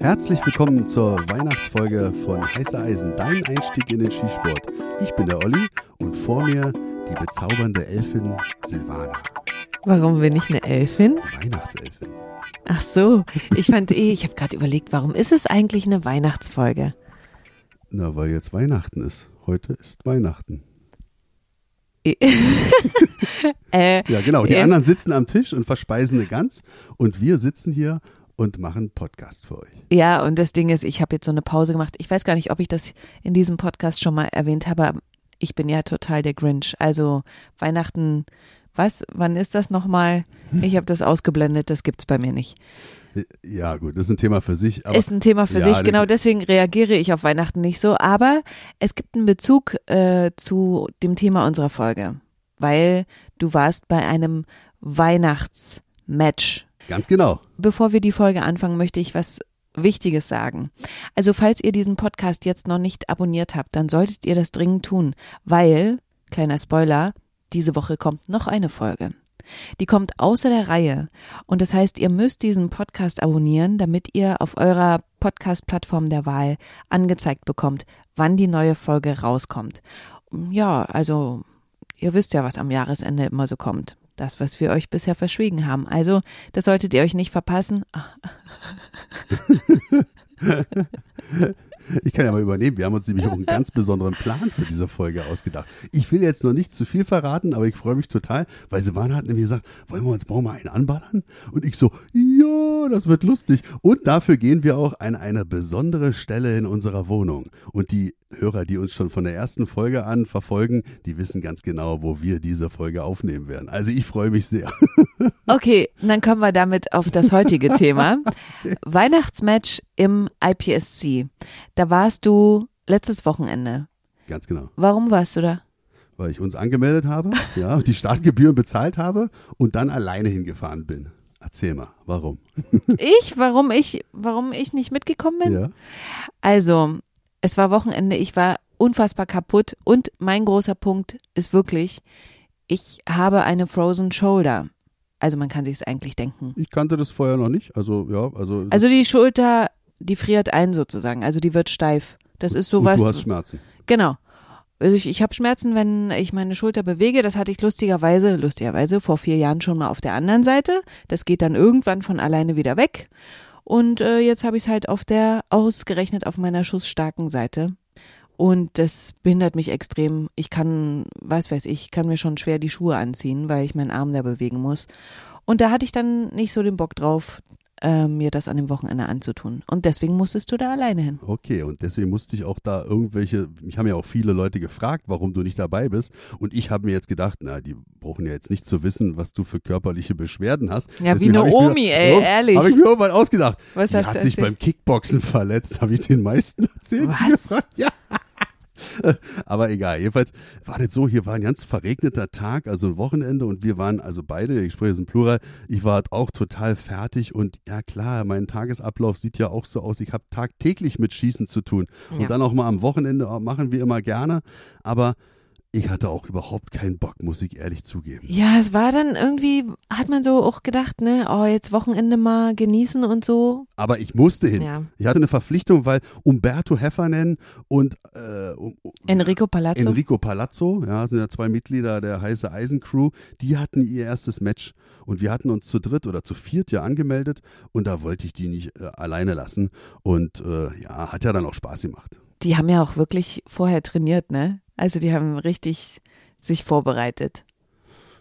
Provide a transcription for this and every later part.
Herzlich willkommen zur Weihnachtsfolge von Heiße Eisen, dein Einstieg in den Skisport. Ich bin der Olli und vor mir die bezaubernde Elfin Silvana. Warum bin ich eine Elfin? Weihnachtselfin. Ach so, ich fand eh, ich habe gerade überlegt, warum ist es eigentlich eine Weihnachtsfolge? Na, weil jetzt Weihnachten ist. Heute ist Weihnachten. äh, Ja, genau. Die äh, anderen sitzen am Tisch und verspeisen eine Gans und wir sitzen hier und machen Podcast für euch. Ja, und das Ding ist, ich habe jetzt so eine Pause gemacht. Ich weiß gar nicht, ob ich das in diesem Podcast schon mal erwähnt habe, ich bin ja total der Grinch. Also Weihnachten, was? Wann ist das nochmal? Ich habe das ausgeblendet, das gibt's bei mir nicht. Ja, gut, das ist ein Thema für sich. Aber ist ein Thema für Ja, sich, genau deswegen reagiere ich auf Weihnachten nicht so. Aber es gibt einen Bezug äh, zu dem Thema unserer Folge, weil du warst bei einem Weihnachtsmatch. Ganz genau. Bevor wir die Folge anfangen, möchte ich was Wichtiges sagen. Also falls ihr diesen Podcast jetzt noch nicht abonniert habt, dann solltet ihr das dringend tun, weil, kleiner Spoiler, diese Woche kommt noch eine Folge. Die kommt außer der Reihe. Und das heißt, ihr müsst diesen Podcast abonnieren, damit ihr auf eurer Podcast-Plattform der Wahl angezeigt bekommt, wann die neue Folge rauskommt. Ja, also ihr wisst ja, was am Jahresende immer so kommt. Das, was wir euch bisher verschwiegen haben. Also, das solltet ihr euch nicht verpassen. Ich kann ja mal übernehmen. Wir haben uns nämlich auch einen ganz besonderen Plan für diese Folge ausgedacht. Ich will jetzt noch nicht zu viel verraten, aber ich freue mich total, weil Silvana hat nämlich gesagt, wollen wir uns morgen mal einen anballern? Und ich so, ja, das wird lustig. Und dafür gehen wir auch an eine besondere Stelle in unserer Wohnung. Und die Hörer, die uns schon von der ersten Folge an verfolgen, die wissen ganz genau, wo wir diese Folge aufnehmen werden. Also ich freue mich sehr. Okay, dann kommen wir damit auf das heutige Thema. Weihnachtsmatch im IPSC. Da warst du letztes Wochenende. Ganz genau. Warum warst du da? Weil ich uns angemeldet habe, ja, die Startgebühren bezahlt habe und dann alleine hingefahren bin. Erzähl mal, warum? Ich? Warum ich, warum ich nicht mitgekommen bin? Ja. Also, es war Wochenende, ich war unfassbar kaputt und mein großer Punkt ist wirklich, ich habe eine Frozen Shoulder. Also man kann sich es eigentlich denken. Ich kannte das vorher noch nicht. Also, ja, also. Also die Schulter, die friert ein sozusagen, also die wird steif. Das ist und sowas. du hast Schmerzen. Genau. Also ich, ich habe Schmerzen, wenn ich meine Schulter bewege. Das hatte ich lustigerweise, lustigerweise vor vier Jahren schon mal auf der anderen Seite. Das geht dann irgendwann von alleine wieder weg. Und äh, jetzt habe ich es halt auf der, ausgerechnet auf meiner schussstarken Seite. Und das behindert mich extrem. Ich kann, was weiß ich, kann mir schon schwer die Schuhe anziehen, weil ich meinen Arm da bewegen muss. Und da hatte ich dann nicht so den Bock drauf, äh, mir das an dem Wochenende anzutun. Und deswegen musstest du da alleine hin. Okay, und deswegen musste ich auch da irgendwelche, mich haben ja auch viele Leute gefragt, warum du nicht dabei bist. Und ich habe mir jetzt gedacht, na, die brauchen ja jetzt nicht zu wissen, was du für körperliche Beschwerden hast. Ja, wie Deswegen eine hab ich mir- Omi, ey, Ja, ehrlich. Habe ich mir irgendwann ausgedacht. Was die hast hat du sich beim Kickboxen verletzt, habe ich den meisten erzählt. Was? Ja. Aber egal, jedenfalls war das so, hier war ein ganz verregneter Tag, also ein Wochenende und wir waren also beide, ich spreche jetzt im Plural, ich war auch total fertig und ja klar, mein Tagesablauf sieht ja auch so aus, ich habe tagtäglich mit Schießen zu tun und Ja. dann auch mal am Wochenende äh, machen wir immer gerne, aber ich hatte auch überhaupt keinen Bock, muss ich ehrlich zugeben. Ja, es war dann irgendwie, hat man so auch gedacht, ne, oh, jetzt Wochenende mal genießen und so. Aber ich musste hin. Ja. Ich hatte eine Verpflichtung, weil Umberto Heffernan und äh, um- Enrico Palazzo. Enrico Palazzo, ja, sind ja zwei Mitglieder der heiße Eisen Crew, die hatten ihr erstes Match und wir hatten uns zu dritt oder zu viert ja angemeldet und da wollte ich die nicht äh, alleine lassen und äh, ja, hat ja dann auch Spaß gemacht. Die haben ja auch wirklich vorher trainiert, ne? Also die haben richtig sich vorbereitet.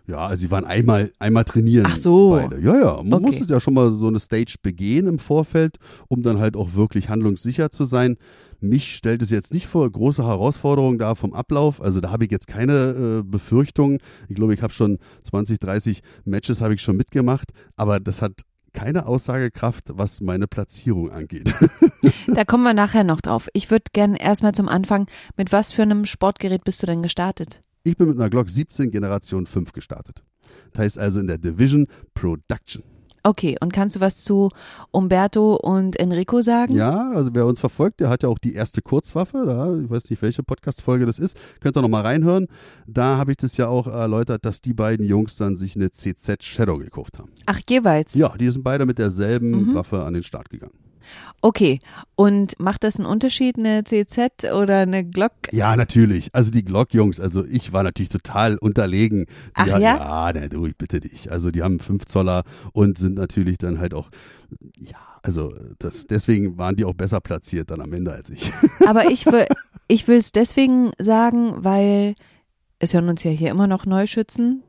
Ja, also sie waren einmal, einmal trainieren. Ach so. Beide. Ja, ja. Man Okay. muss ja schon mal so eine Stage begehen im Vorfeld, um dann halt auch wirklich handlungssicher zu sein. Mich stellt es jetzt nicht vor große Herausforderungen da vom Ablauf. Also da habe ich jetzt keine äh, Befürchtungen. Ich glaube, ich habe schon 20, 30 Matches habe ich schon mitgemacht, aber das hat keine Aussagekraft, was meine Platzierung angeht. Da kommen wir nachher noch drauf. Ich würde gerne erstmal zum Anfang, mit was für einem Sportgerät bist du denn gestartet? Ich bin mit einer Glock 17 Generation 5 gestartet. Das heißt also in der Division Production. Okay, und kannst du was zu Umberto und Enrico sagen? Ja, also wer uns verfolgt, der hat ja auch die erste Kurzwaffe. Da, ich weiß nicht, welche Podcast-Folge das ist. Könnt ihr noch mal reinhören. Da habe ich das ja auch erläutert, dass die beiden Jungs dann sich eine CZ Shadow gekauft haben. Ach, jeweils. Ja, die sind beide mit derselben Mhm. Waffe an den Start gegangen. Okay, und macht das einen Unterschied, eine CZ oder eine Glock? Ja, natürlich. Also die Glock-Jungs, also ich war natürlich total unterlegen. Die Ach hatten- ja? Ja, ne, du, ich bitte dich. Also die haben 5 Zoller und sind natürlich dann halt auch, ja, also das, deswegen waren die auch besser platziert dann am Ende als ich. Aber ich will ich will es deswegen sagen, weil es hören uns ja hier immer noch Neuschützen,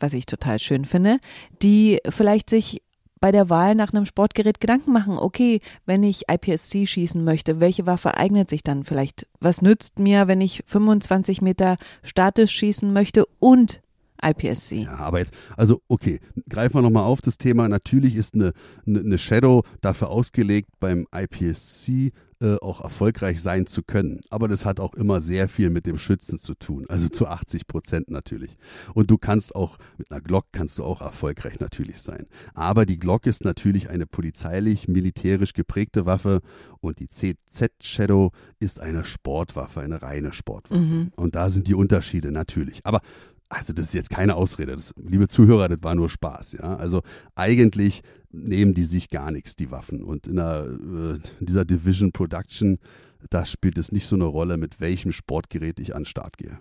was ich total schön finde, die vielleicht sich bei der Wahl nach einem Sportgerät Gedanken machen, okay, wenn ich IPSC schießen möchte, welche Waffe eignet sich dann vielleicht? Was nützt mir, wenn ich 25 Meter statisch schießen möchte und IPSC? Ja, aber jetzt, also okay, greifen wir nochmal auf das Thema. Natürlich ist eine, eine, eine Shadow dafür ausgelegt, beim IPSC äh, auch erfolgreich sein zu können. Aber das hat auch immer sehr viel mit dem Schützen zu tun, also zu 80 Prozent natürlich. Und du kannst auch, mit einer Glock kannst du auch erfolgreich natürlich sein. Aber die Glock ist natürlich eine polizeilich-militärisch geprägte Waffe und die CZ Shadow ist eine Sportwaffe, eine reine Sportwaffe. Mhm. Und da sind die Unterschiede natürlich. Aber also das ist jetzt keine Ausrede. Das, liebe Zuhörer, das war nur Spaß. Ja? Also eigentlich nehmen die sich gar nichts, die Waffen. Und in, der, äh, in dieser Division Production, da spielt es nicht so eine Rolle, mit welchem Sportgerät ich an den Start gehe.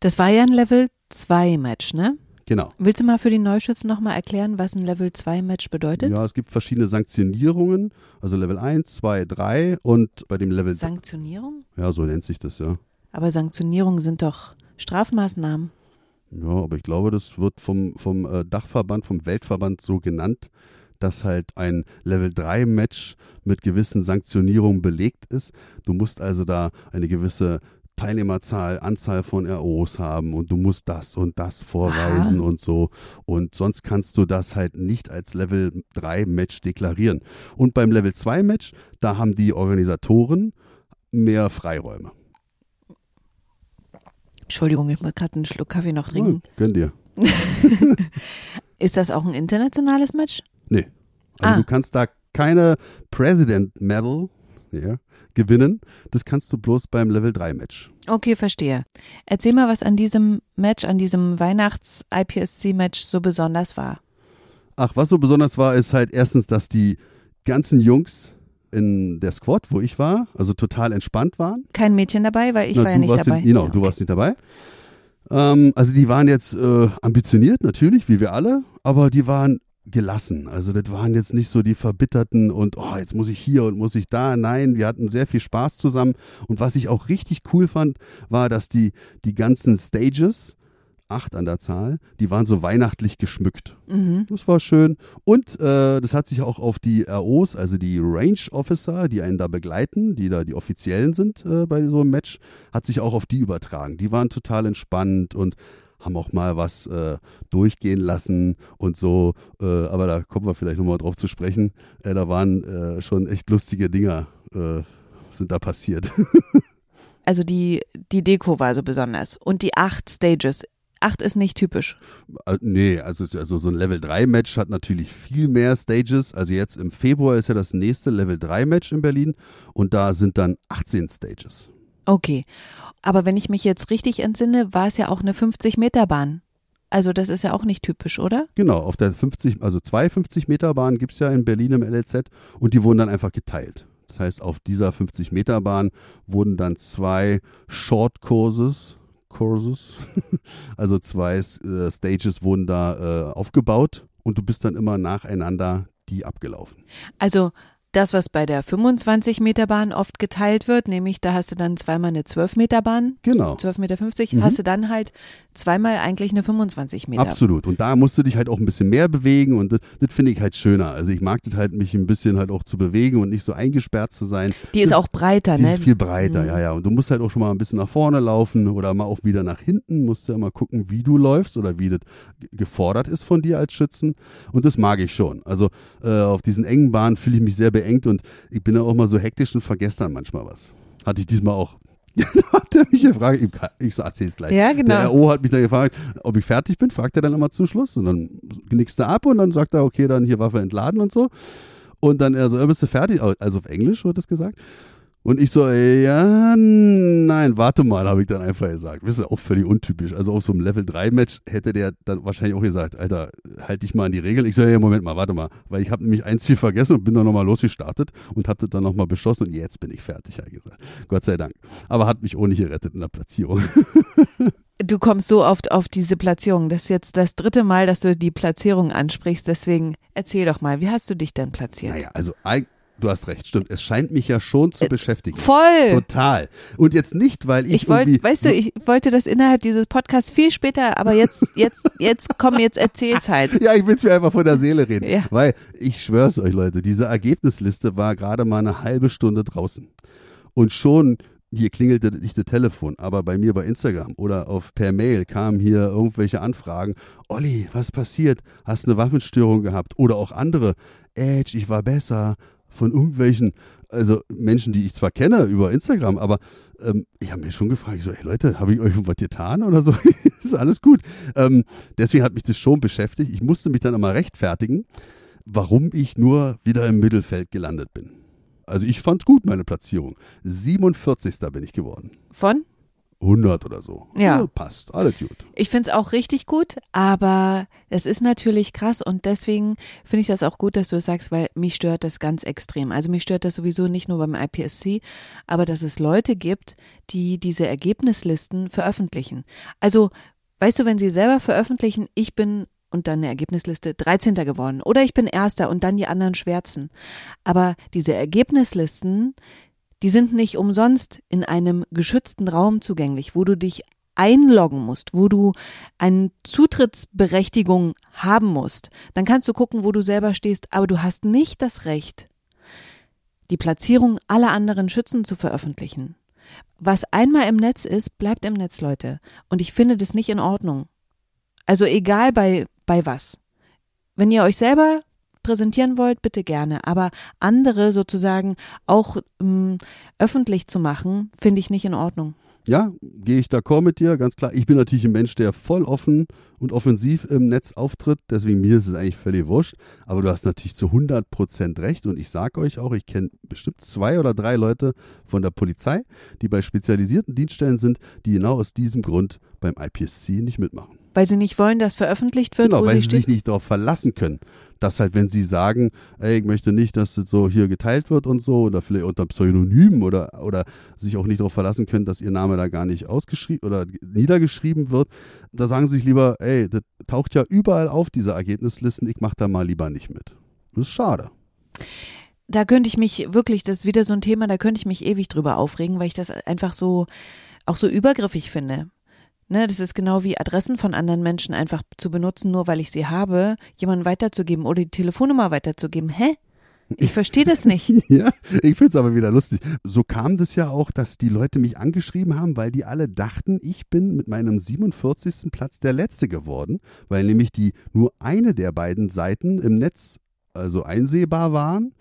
Das war ja ein Level 2 Match, ne? Genau. Willst du mal für die Neuschützen nochmal erklären, was ein Level 2 Match bedeutet? Ja, es gibt verschiedene Sanktionierungen, also Level 1, 2, 3 und bei dem Level Sanktionierung? Ja, so nennt sich das, ja. Aber Sanktionierungen sind doch Strafmaßnahmen. Ja, aber ich glaube, das wird vom, vom äh, Dachverband, vom Weltverband so genannt, dass halt ein Level 3 Match mit gewissen Sanktionierungen belegt ist. Du musst also da eine gewisse Teilnehmerzahl, Anzahl von ROs haben und du musst das und das vorweisen und so. Und sonst kannst du das halt nicht als Level 3 Match deklarieren. Und beim Level 2 Match, da haben die Organisatoren mehr Freiräume. Entschuldigung, ich muss gerade einen Schluck Kaffee noch trinken. Ja, gönn dir. Ist das auch ein internationales Match? Nee. Also Ah. du kannst da keine President Medal ja, gewinnen. Das kannst du bloß beim Level 3 Match. Okay, verstehe. Erzähl mal, was an diesem Match, an diesem Weihnachts-IPSC-Match so besonders war. Ach, was so besonders war, ist halt erstens, dass die ganzen Jungs in der Squad, wo ich war, also total entspannt waren. Kein Mädchen dabei, weil ich Na, war ja du nicht dabei. Nicht, genau, Ja, du okay. warst nicht dabei. Ähm, also die waren jetzt äh, ambitioniert, natürlich, wie wir alle, aber die waren gelassen. Also das waren jetzt nicht so die Verbitterten und oh, jetzt muss ich hier und muss ich da. Nein, wir hatten sehr viel Spaß zusammen. Und was ich auch richtig cool fand, war, dass die, die ganzen Stages, acht an der Zahl, die waren so weihnachtlich geschmückt. Mhm. Das war schön. Und äh, das hat sich auch auf die ROs, also die Range Officer, die einen da begleiten, die da die Offiziellen sind äh, bei so einem Match, hat sich auch auf die übertragen. Die waren total entspannt und haben auch mal was äh, durchgehen lassen und so. Äh, aber da kommen wir vielleicht nochmal drauf zu sprechen. Äh, da waren äh, schon echt lustige Dinger, sind da passiert. Also die, die Deko war so besonders. Und die acht Stages. Acht ist nicht typisch. Nee, also, also so ein Level 3 Match hat natürlich viel mehr Stages. Also jetzt im Februar ist ja das nächste Level 3 Match in Berlin und da sind dann 18 Stages. Okay. Aber wenn ich mich jetzt richtig entsinne, war es ja auch eine 50-Meter-Bahn. Also das ist ja auch nicht typisch, oder? Genau, auf der 50, also zwei 50 Meter Bahn gibt es ja in Berlin im LLZ und die wurden dann einfach geteilt. Das heißt, auf dieser 50 Meter Bahn wurden dann zwei Short Courses, Courses, also zwei äh, Stages wurden da äh, aufgebaut und du bist dann immer nacheinander die abgelaufen. Also das, was bei der 25-Meter-Bahn oft geteilt wird, nämlich da hast du dann zweimal eine 12-Meter-Bahn, Genau. 12,50 Meter, Mhm. hast du dann halt zweimal eigentlich eine 25 Meter. Absolut. Und da musst du dich halt auch ein bisschen mehr bewegen und das, das finde ich halt schöner. Also ich mag das halt, mich ein bisschen halt auch zu bewegen und nicht so eingesperrt zu sein. Die ist auch breiter, Die ne? ist viel breiter, Mhm. ja, ja. Und du musst halt auch schon mal ein bisschen nach vorne laufen oder mal auch wieder nach hinten. Musst ja immer gucken, wie du läufst oder wie das ge- gefordert ist von dir als Schützen. Und das mag ich schon. Also äh, auf diesen engen Bahnen fühle ich mich sehr beengt und ich bin ja auch mal so hektisch und vergesse dann manchmal was. Hatte ich diesmal auch. hat er mich gefragt, ich, ich so erzähl's gleich. Ja, genau. Der RO hat mich dann gefragt, ob ich fertig bin, fragt er dann immer zum Schluss und dann knickst du ab und dann sagt er, okay, dann hier Waffe entladen und so. Und dann er so, "Ja, bist du fertig? Also auf Englisch wird das gesagt. Und ich so, ja, nein, warte mal, habe ich dann einfach gesagt. Das ist auch völlig untypisch. Also auf so einem Level 3 Match hätte der dann wahrscheinlich auch gesagt, Alter, halt dich mal an die Regeln. Ich so, ja, Moment mal, warte mal. Weil ich habe nämlich ein Ziel vergessen und bin dann nochmal losgestartet und habe das dann nochmal beschlossen und jetzt bin ich fertig, habe ich gesagt. Gott sei Dank. Aber hat mich auch nicht gerettet in der Platzierung. Du kommst so oft auf diese Platzierung. Das ist jetzt das dritte Mal, dass du die Platzierung ansprichst. Deswegen erzähl doch mal, wie hast du dich denn platziert? Naja, also du hast recht, stimmt. Es scheint mich ja schon zu Äh, beschäftigen. Voll! Total. Und jetzt nicht, weil ich, Ich wollte, weißt du, ich wollte das innerhalb dieses Podcasts viel später, aber jetzt, jetzt, jetzt komm, jetzt erzähl's halt. Ja, ich will es mir einfach von der Seele reden. Ja. Weil, ich schwör's euch, Leute, diese Ergebnisliste war gerade mal eine halbe Stunde draußen. Und schon, hier klingelte nicht das Telefon, aber bei mir bei Instagram oder auf per Mail kamen hier irgendwelche Anfragen. Olli, was passiert? Hast eine Waffenstörung gehabt? Oder auch andere. Edge, ich war besser. Von irgendwelchen, also Menschen, die ich zwar kenne über Instagram, aber ähm, ich habe mich schon gefragt, so, hey Leute, habe ich euch was getan oder so? ist alles gut. Ähm, deswegen hat mich das schon beschäftigt. Ich musste mich dann immer rechtfertigen, warum ich nur wieder im Mittelfeld gelandet bin. Also ich fand gut meine Platzierung. 47. bin ich geworden. Von? 100 oder so. Ja. passt, alles gut. Ich find's auch richtig gut, aber es ist natürlich krass und deswegen finde ich das auch gut, dass du es sagst, weil mich stört das ganz extrem. Also mich stört das sowieso nicht nur beim IPSC, aber dass es Leute gibt, die diese Ergebnislisten veröffentlichen. Also, weißt du, wenn sie selber veröffentlichen, ich bin und dann eine Ergebnisliste 13. geworden oder ich bin Erster und dann die anderen schwärzen. Aber diese Ergebnislisten, die sind nicht umsonst in einem geschützten Raum zugänglich, wo du dich einloggen musst, wo du eine Zutrittsberechtigung haben musst. Dann kannst du gucken, wo du selber stehst, aber du hast nicht das Recht, die Platzierung aller anderen Schützen zu veröffentlichen. Was einmal im Netz ist, bleibt im Netz, Leute. Und ich finde das nicht in Ordnung. Also egal bei, bei was. Wenn ihr euch selber präsentieren wollt, bitte gerne. Aber andere sozusagen auch ähm, öffentlich zu machen, finde ich nicht in Ordnung. Ja, gehe ich d'accord mit dir, ganz klar. Ich bin natürlich ein Mensch, der voll offen und offensiv im Netz auftritt. Deswegen mir ist es eigentlich völlig wurscht. Aber du hast natürlich zu 100 Prozent recht. Und ich sage euch auch, ich kenne bestimmt zwei oder drei Leute von der Polizei, die bei spezialisierten Dienststellen sind, die genau aus diesem Grund beim IPSC nicht mitmachen. Weil sie nicht wollen, dass veröffentlicht wird, Genau, wo weil sie sie sich nicht darauf verlassen können, dass halt, wenn sie sagen, ey, ich möchte nicht, dass das so hier geteilt wird und so, oder vielleicht unter Pseudonym oder, oder sich auch nicht darauf verlassen können, dass ihr Name da gar nicht ausgeschrieben oder niedergeschrieben wird, da sagen sie sich lieber, ey, das taucht ja überall auf, diese Ergebnislisten, ich mache da mal lieber nicht mit. Das ist schade. da könnte ich mich wirklich, das ist wieder so ein Thema, da könnte ich mich ewig drüber aufregen, weil ich das einfach so, auch so übergriffig finde. Ne, das ist genau wie Adressen von anderen Menschen einfach zu benutzen, nur weil ich sie habe, jemanden weiterzugeben oder die Telefonnummer weiterzugeben. Hä? Ich verstehe das nicht. Ja, ich finde es aber wieder lustig. So kam das ja auch, dass die Leute mich angeschrieben haben, weil die alle dachten, ich bin mit meinem 47. Platz der Letzte geworden, weil nämlich die nur eine der beiden Seiten im Netz also einsehbar waren.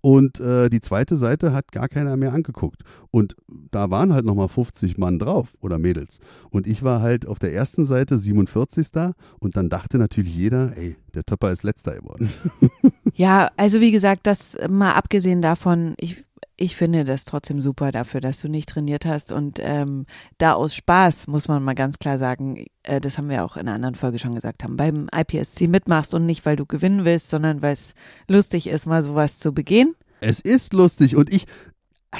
Und äh, die zweite Seite hat gar keiner mehr angeguckt. Und da waren halt nochmal 50 Mann drauf oder Mädels. Und ich war halt auf der ersten Seite 47. Und dann dachte natürlich jeder, ey, der Töpper ist letzter geworden. Ja, also wie gesagt, das mal abgesehen davon, ich, ich finde das trotzdem super dafür, dass du nicht trainiert hast und ähm, da aus Spaß, muss man mal ganz klar sagen, äh, das haben wir auch in einer anderen Folge schon gesagt haben, beim IPSC mitmachst und nicht, weil du gewinnen willst, sondern weil es lustig ist, mal sowas zu begehen. Es ist lustig und ich,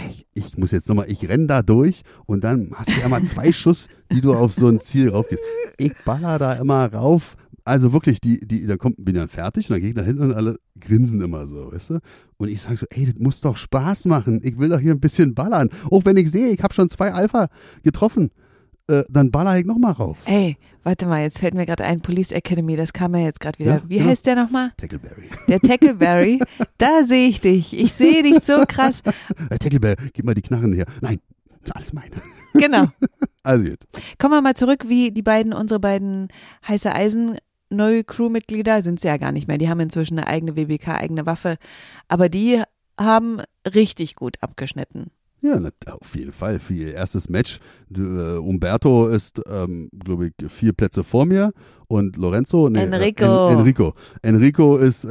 ich, ich muss jetzt nochmal, ich renn da durch und dann hast du ja mal zwei Schuss, die du auf so ein Ziel raufgehst. Ich baller da immer rauf. Also wirklich, die, die, da kommt, bin dann fertig und dann gehe ich da hinten und alle grinsen immer so, weißt du? Und ich sage so, ey, das muss doch Spaß machen. Ich will doch hier ein bisschen ballern. Auch wenn ich sehe, ich habe schon zwei Alpha getroffen, äh, dann baller ich nochmal rauf. Ey, warte mal, jetzt fällt mir gerade ein, Police Academy, das kam ja jetzt gerade wieder. Ja, Wie genau. heißt der nochmal? Tackleberry. Der Tackleberry. da sehe ich dich. Ich sehe dich so krass. Äh, Tackleberry, gib mal die Knarren her. Nein, ist alles meine. Genau. Also gut. Kommen wir mal zurück, wie die beiden, unsere beiden heiße Eisen neue Crewmitglieder sind sie ja gar nicht mehr. Die haben inzwischen eine eigene WBK, eigene Waffe. Aber die haben richtig gut abgeschnitten. Ja, auf jeden Fall. Für ihr erstes Match. Äh, Umberto ist, ähm, glaube ich, vier Plätze vor mir und Lorenzo. Nee, Enrico. Äh, En, Enrico. Enrico ist äh,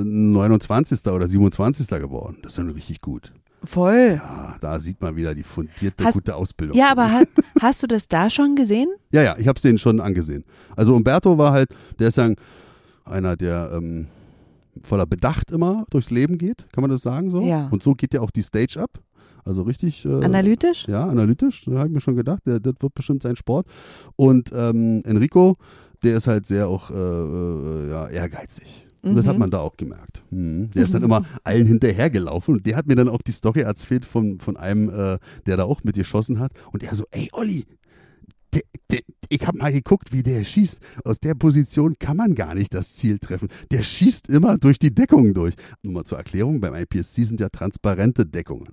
äh, 29. oder 27. geworden. Das ist dann richtig gut. Voll. Ja, da sieht man wieder die fundierte, Hast- gute Ausbildung. Ja, aber ha hast du das da schon gesehen? Ja, ja, ich habe es denen schon angesehen. Also Umberto war halt, der ist ja ein- einer, der ähm, voller Bedacht immer durchs Leben geht, kann man das sagen so? Ja. Und so geht ja auch die Stage ab. Also richtig. Äh, Analytisch? Ja, analytisch, da habe ich mir schon gedacht, der, das wird bestimmt sein Sport. Und ähm, Enrico, der ist halt sehr auch äh, äh, ja, ehrgeizig. Und das Mhm. hat man da auch gemerkt. Mhm. Der ist dann immer allen hinterhergelaufen und der hat mir dann auch die Story erzählt von, von einem, äh, der da auch mitgeschossen hat. Und er so, ey Olli, der, der, ich habe mal geguckt, wie der schießt. Aus der Position kann man gar nicht das Ziel treffen. Der schießt immer durch die Deckung durch. Nur mal zur Erklärung, beim IPSC sind ja transparente Deckungen.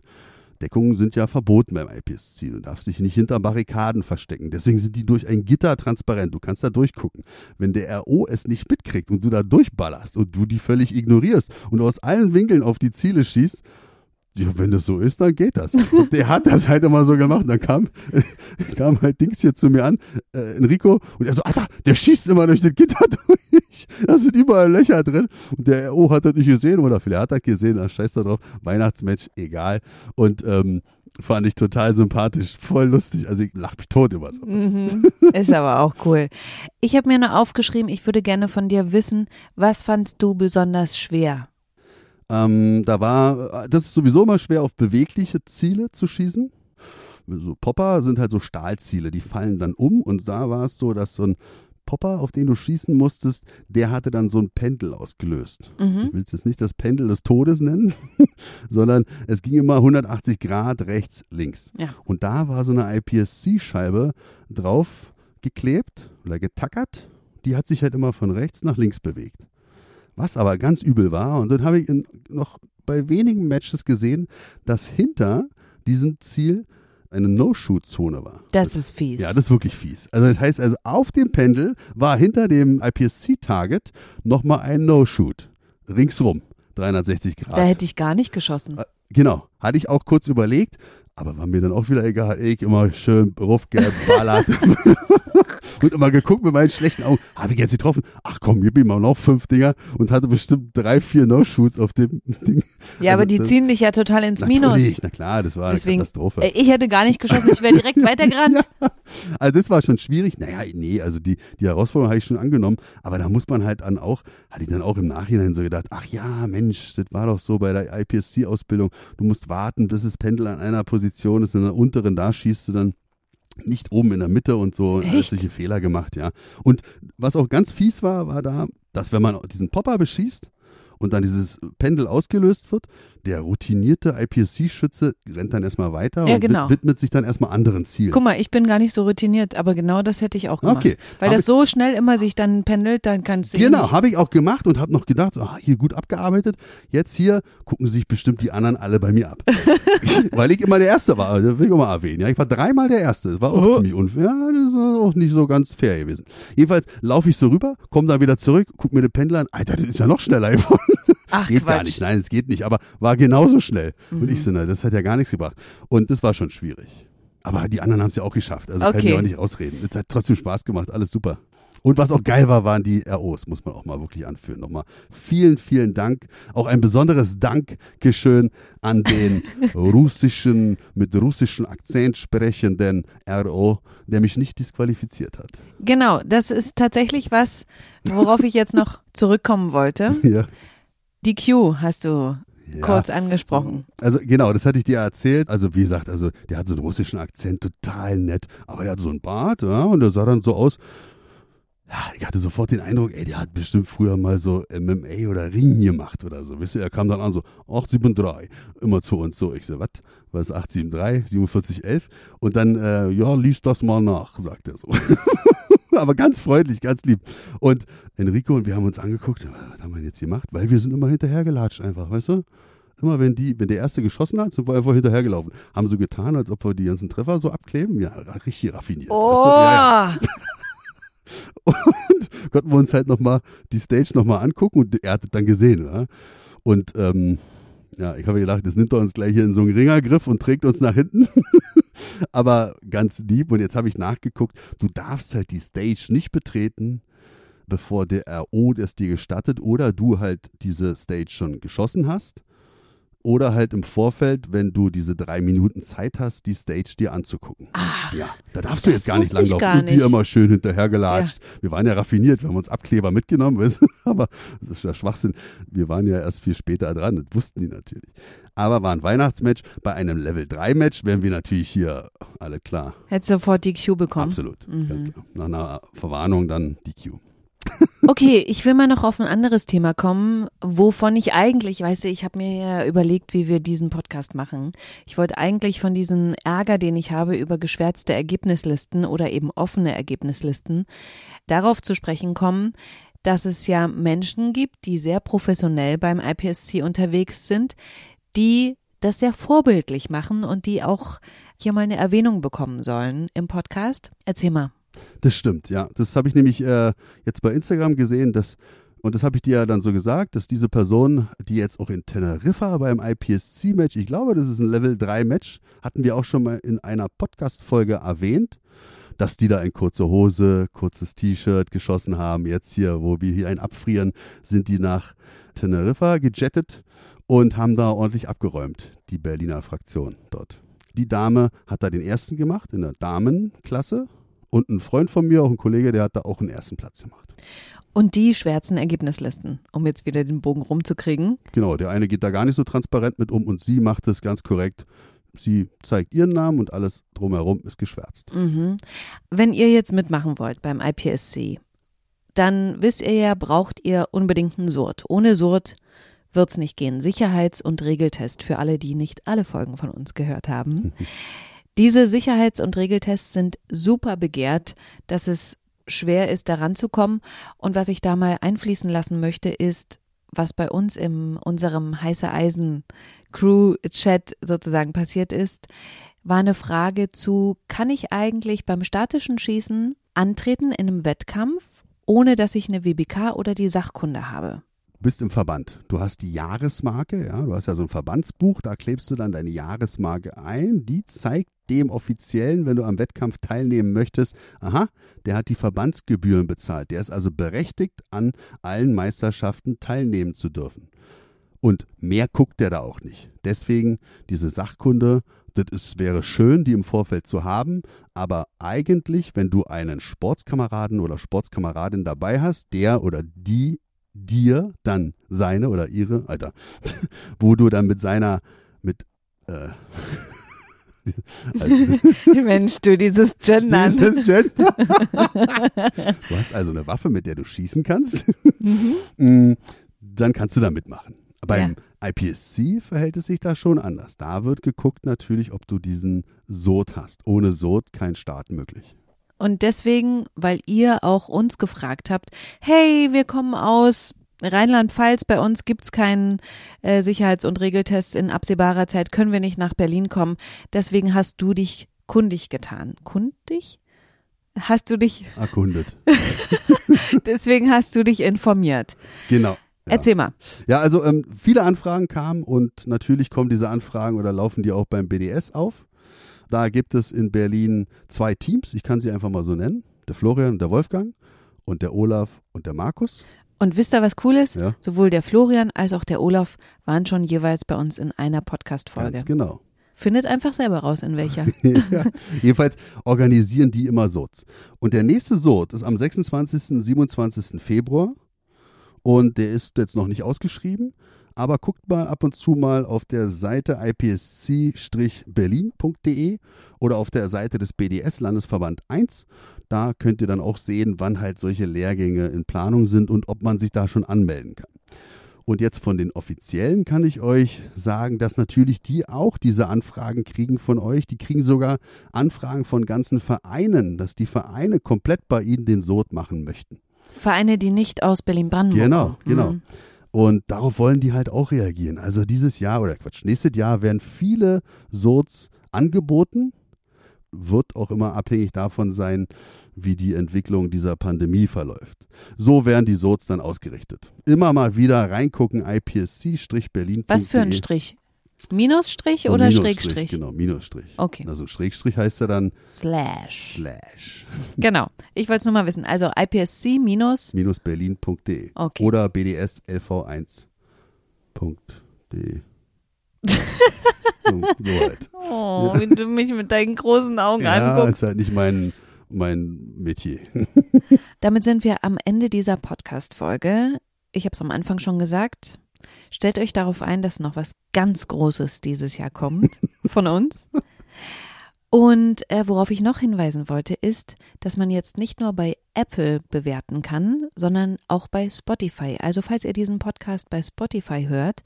Deckungen sind ja verboten beim IPSC. Du darfst dich nicht hinter Barrikaden verstecken. Deswegen sind die durch ein Gitter transparent. Du kannst da durchgucken. Wenn der RO es nicht mitkriegt und du da durchballerst und du die völlig ignorierst und aus allen Winkeln auf die Ziele schießt, ja, wenn das so ist, dann geht das. Und der hat das halt immer so gemacht. Dann kam, kam halt Dings hier zu mir an, äh, Enrico, und er so, Alter, der schießt immer durch das Gitter durch. Da sind überall Löcher drin. Und der RO hat das nicht gesehen, oder vielleicht hat er gesehen, da scheiß da drauf. Weihnachtsmatch, egal. Und ähm, fand ich total sympathisch, voll lustig. Also ich lach mich tot über sowas. Mhm. Ist aber auch cool. Ich habe mir nur aufgeschrieben, ich würde gerne von dir wissen, was fandst du besonders schwer? Ähm, da war, das ist sowieso immer schwer, auf bewegliche Ziele zu schießen. So Popper sind halt so Stahlziele, die fallen dann um und da war es so, dass so ein Popper, auf den du schießen musstest, der hatte dann so ein Pendel ausgelöst. Mhm. Ich will es jetzt nicht das Pendel des Todes nennen, sondern es ging immer 180 Grad rechts, links. Ja. Und da war so eine IPSC-Scheibe drauf geklebt oder getackert. Die hat sich halt immer von rechts nach links bewegt. Was aber ganz übel war, und dann habe ich noch bei wenigen Matches gesehen, dass hinter diesem Ziel eine No-Shoot-Zone war. Das ist fies. Ja, das ist wirklich fies. Also das heißt also, auf dem Pendel war hinter dem IPSC-Target nochmal ein No-Shoot. Ringsrum. 360 Grad. da hätte ich gar nicht geschossen. Äh, Genau. Hatte ich auch kurz überlegt, aber war mir dann auch wieder egal. Ich immer schön geballert. und immer geguckt mit meinen schlechten Augen. Habe ich jetzt getroffen? Ach komm, gib ihm mal noch fünf Dinger und hatte bestimmt drei, vier No-Shoots auf dem Ding. Ja, also aber die das- ziehen dich ja total ins Minus. na klar, das war Deswegen, eine Katastrophe. äh, ich hätte gar nicht geschossen, ich wäre direkt weitergerannt. Also das war schon schwierig. Naja, nee, also die, die Herausforderung habe ich schon angenommen, aber da muss man halt dann auch, hatte ich dann auch im Nachhinein so gedacht, ach ja, Mensch, das war doch so bei der IPSC-Ausbildung, du musst warten, bis das Pendel an einer Position ist, in der unteren, da schießt du dann nicht oben in der Mitte und so solche Fehler gemacht, ja. Und was auch ganz fies war, war da, dass wenn man diesen Popper beschießt und dann dieses Pendel ausgelöst wird, der routinierte IPSC-Schütze rennt dann erstmal weiter Ja, und genau. wid- widmet sich dann erstmal anderen Zielen. Guck mal, ich bin gar nicht so routiniert, aber genau das hätte ich auch gemacht. Okay. Weil Hab das so schnell immer sich dann pendelt, dann kannst du Genau, habe ich auch gemacht und habe noch gedacht, so, ah, hier gut abgearbeitet. Jetzt hier gucken sich bestimmt die anderen alle bei mir ab. Weil ich immer der Erste war, das will ich auch mal erwähnen. Ja, ich war dreimal der Erste. Das war auch Oh. ziemlich unfair. Ja, das ist auch nicht so ganz fair gewesen. Jedenfalls laufe ich so rüber, komme dann wieder zurück, guck mir den Pendel an. Alter, das ist ja noch schneller geworden. Ach, geht gar Quatsch. nicht. Nein, es geht nicht, aber war genauso schnell. Und Mhm. ich so, na, das hat ja gar nichts gebracht. Und das war schon schwierig. Aber die anderen haben es ja auch geschafft. Also kann ich Okay. auch nicht ausreden. Es hat trotzdem Spaß gemacht, alles super. Und was auch geil war, waren die ROs, muss man auch mal wirklich anführen. Nochmal vielen, vielen Dank. Auch ein besonderes Dankeschön an den russischen, mit russischem Akzent sprechenden RO, der mich nicht disqualifiziert hat. Genau, das ist tatsächlich was, worauf ich jetzt noch zurückkommen wollte. Ja. Die Q hast du Ja. kurz angesprochen. Also genau, das hatte ich dir erzählt. Also wie gesagt, also der hat so einen russischen Akzent, total nett, aber der hat so einen Bart, ja, und der sah dann so aus. Ja, ich hatte sofort den Eindruck, ey, der hat bestimmt früher mal so MMA oder Ring gemacht oder so. Wisst ihr, er kam dann an so 873, immer zu uns so. Ich so, was? Was ist 873, 4711? Und dann, äh, ja, lies das mal nach, sagt er so. aber ganz freundlich, ganz lieb. Und Enrico und wir haben uns angeguckt, was haben wir denn jetzt gemacht? Weil wir sind immer hinterhergelatscht einfach, weißt du? Immer wenn die, wenn der erste geschossen hat, sind wir einfach hinterhergelaufen. Haben so getan, als ob wir die ganzen Treffer so abkleben. Ja, richtig raffiniert. Oh, weißt du? ja, ja. Und konnten wir uns halt nochmal die Stage nochmal angucken und er hat es dann gesehen. Ja? Und ähm, ja, ich habe gedacht, das nimmt er uns gleich hier in so einen Ringergriff und trägt uns nach hinten. Aber ganz lieb. Und jetzt habe ich nachgeguckt, du darfst halt die Stage nicht betreten, bevor der RO das dir gestattet oder du halt diese Stage schon geschossen hast. Oder halt im Vorfeld, wenn du diese drei Minuten Zeit hast, die Stage dir anzugucken. Ach, Ja, da darfst du jetzt gar nicht langlaufen. gar Und nicht. wir immer schön hinterhergelatscht. Wir waren ja raffiniert, wir haben uns Abkleber mitgenommen, weißt du? aber das ist ja Schwachsinn. Wir waren ja erst viel später dran, das wussten die natürlich. Aber war ein Weihnachtsmatch. Bei einem Level 3 Match wären wir natürlich hier alle klar. hätte sofort die Q bekommen. Absolut. Mhm. Genau. Nach einer Verwarnung dann die Q. Okay, ich will mal noch auf ein anderes Thema kommen, wovon ich eigentlich, weißt du, ich habe mir ja überlegt, wie wir diesen Podcast machen. Ich wollte eigentlich von diesem Ärger, den ich habe über geschwärzte Ergebnislisten oder eben offene Ergebnislisten, darauf zu sprechen kommen, dass es ja Menschen gibt, die sehr professionell beim IPSC unterwegs sind, die das sehr vorbildlich machen und die auch hier mal eine Erwähnung bekommen sollen im Podcast. Erzähl mal. Das stimmt, ja. Das habe ich nämlich äh, jetzt bei Instagram gesehen, dass, und das habe ich dir ja dann so gesagt, dass diese Person, die jetzt auch in Teneriffa beim IPSC-Match, ich glaube, das ist ein Level 3-Match, hatten wir auch schon mal in einer Podcast-Folge erwähnt, dass die da in kurzer Hose, kurzes T-Shirt geschossen haben. Jetzt hier, wo wir hier ein abfrieren, sind die nach Teneriffa gejettet und haben da ordentlich abgeräumt, die Berliner Fraktion dort. Die Dame hat da den ersten gemacht in der Damenklasse und ein Freund von mir, auch ein Kollege, der hat da auch einen ersten Platz gemacht. Und die schwärzen Ergebnislisten, um jetzt wieder den Bogen rumzukriegen. Genau, der eine geht da gar nicht so transparent mit um und sie macht es ganz korrekt. Sie zeigt ihren Namen und alles drumherum ist geschwärzt. Mhm. Wenn ihr jetzt mitmachen wollt beim IPSC, dann wisst ihr ja, braucht ihr unbedingt einen Surt. Ohne Surt wird's nicht gehen. Sicherheits- und Regeltest für alle, die nicht alle Folgen von uns gehört haben. Diese Sicherheits- und Regeltests sind super begehrt, dass es schwer ist, daran zu kommen. Und was ich da mal einfließen lassen möchte, ist, was bei uns in unserem heiße Eisen Crew Chat sozusagen passiert ist, war eine Frage zu, kann ich eigentlich beim statischen Schießen antreten in einem Wettkampf, ohne dass ich eine WBK oder die Sachkunde habe? Bist im Verband. Du hast die Jahresmarke, ja, du hast ja so ein Verbandsbuch, da klebst du dann deine Jahresmarke ein. Die zeigt dem Offiziellen, wenn du am Wettkampf teilnehmen möchtest, aha, der hat die Verbandsgebühren bezahlt. Der ist also berechtigt, an allen Meisterschaften teilnehmen zu dürfen. Und mehr guckt der da auch nicht. Deswegen diese Sachkunde, das ist, wäre schön, die im Vorfeld zu haben, aber eigentlich, wenn du einen Sportskameraden oder Sportskameradin dabei hast, der oder die dir dann seine oder ihre, Alter, wo du dann mit seiner, mit, äh, also, Mensch, du, dieses Gendern. dieses Gender. du hast also eine Waffe, mit der du schießen kannst. Mm, Dann kannst du da mitmachen. Beim IPSC verhält es sich da schon anders. Da wird geguckt natürlich, ob du diesen Sod hast. Ohne Sod kein Start möglich. Und deswegen, weil ihr auch uns gefragt habt, hey, wir kommen aus Rheinland-Pfalz, bei uns gibt's keinen äh, Sicherheits- und Regeltests in absehbarer Zeit, können wir nicht nach Berlin kommen. Deswegen hast du dich kundig getan. Kundig? Hast du dich, Erkundet. deswegen hast du dich informiert. Genau. Ja. Erzähl mal. Ja, also ähm, viele Anfragen kamen und natürlich kommen diese Anfragen oder laufen die auch beim BDS auf. Da gibt es in Berlin zwei Teams, ich kann sie einfach mal so nennen. Der Florian und der Wolfgang und der Olaf und der Markus. Und wisst ihr, was cool ist? Ja. Sowohl der Florian als auch der Olaf waren schon jeweils bei uns in einer Podcast-Folge. Ganz genau. Findet einfach selber raus, in welcher. ja. Jedenfalls organisieren die immer Sots. Und der nächste Sot ist am 26. 27. Februar. Und der ist jetzt noch nicht ausgeschrieben. Aber guckt mal ab und zu mal auf der Seite ipsc-berlin.de oder auf der Seite des BDS Landesverband 1. Da könnt ihr dann auch sehen, wann halt solche Lehrgänge in Planung sind und ob man sich da schon anmelden kann. Und jetzt von den Offiziellen kann ich euch sagen, dass natürlich die auch diese Anfragen kriegen von euch. Die kriegen sogar Anfragen von ganzen Vereinen, dass die Vereine komplett bei ihnen den Sod machen möchten. Vereine, die nicht aus Berlin-Brandenburg Genau, kommen. genau. Mhm. Und darauf wollen die halt auch reagieren. Also dieses Jahr oder Quatsch, nächstes Jahr werden viele Sods angeboten. Wird auch immer abhängig davon sein, wie die Entwicklung dieser Pandemie verläuft. So werden die Sods dann ausgerichtet. Immer mal wieder reingucken, ipsc-berlin. Was für ein Strich? Minusstrich oder Schrägstrich? Genau, Minusstrich. Okay. Also Schrägstrich heißt ja dann Slash. slash Genau. Ich wollte es nur mal wissen. Also IPSC minus. berlin.de Okay. oder bdslv1.de. so, so halt. Oh, wie du mich mit deinen großen Augen Ja, anguckst. ist halt nicht mein, mein Metier. Damit sind wir am Ende dieser Podcast-Folge. Ich habe es am Anfang schon gesagt. Stellt euch darauf ein, dass noch was ganz Großes dieses Jahr kommt von uns. Und äh, worauf ich noch hinweisen wollte, ist, dass man jetzt nicht nur bei Apple bewerten kann, sondern auch bei Spotify. Also falls ihr diesen Podcast bei Spotify hört,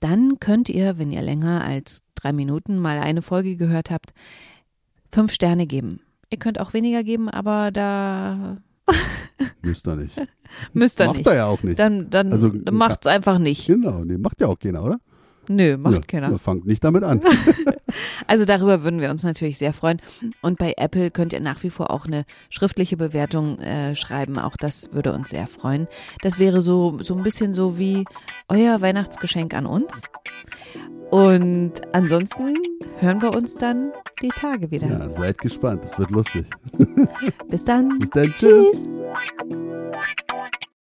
dann könnt ihr, wenn ihr länger als drei Minuten mal eine Folge gehört habt, fünf Sterne geben. Ihr könnt auch weniger geben, aber da Müsst ihr nicht. müsst ihr Macht nicht. er ja auch nicht. Dann, dann Also, macht's einfach nicht. Genau, nee, macht ja auch keiner, oder? Nö, macht ja, keiner. Ja, fangt nicht damit an. Also darüber würden wir uns natürlich sehr freuen. Und bei Apple könnt ihr nach wie vor auch eine schriftliche Bewertung äh, schreiben. Auch das würde uns sehr freuen. Das wäre so, so ein bisschen so wie euer Weihnachtsgeschenk an uns. Und ansonsten hören wir uns dann die Tage wieder. Ja, seid gespannt, es wird lustig. Bis dann. Bis dann, tschüss. tschüss.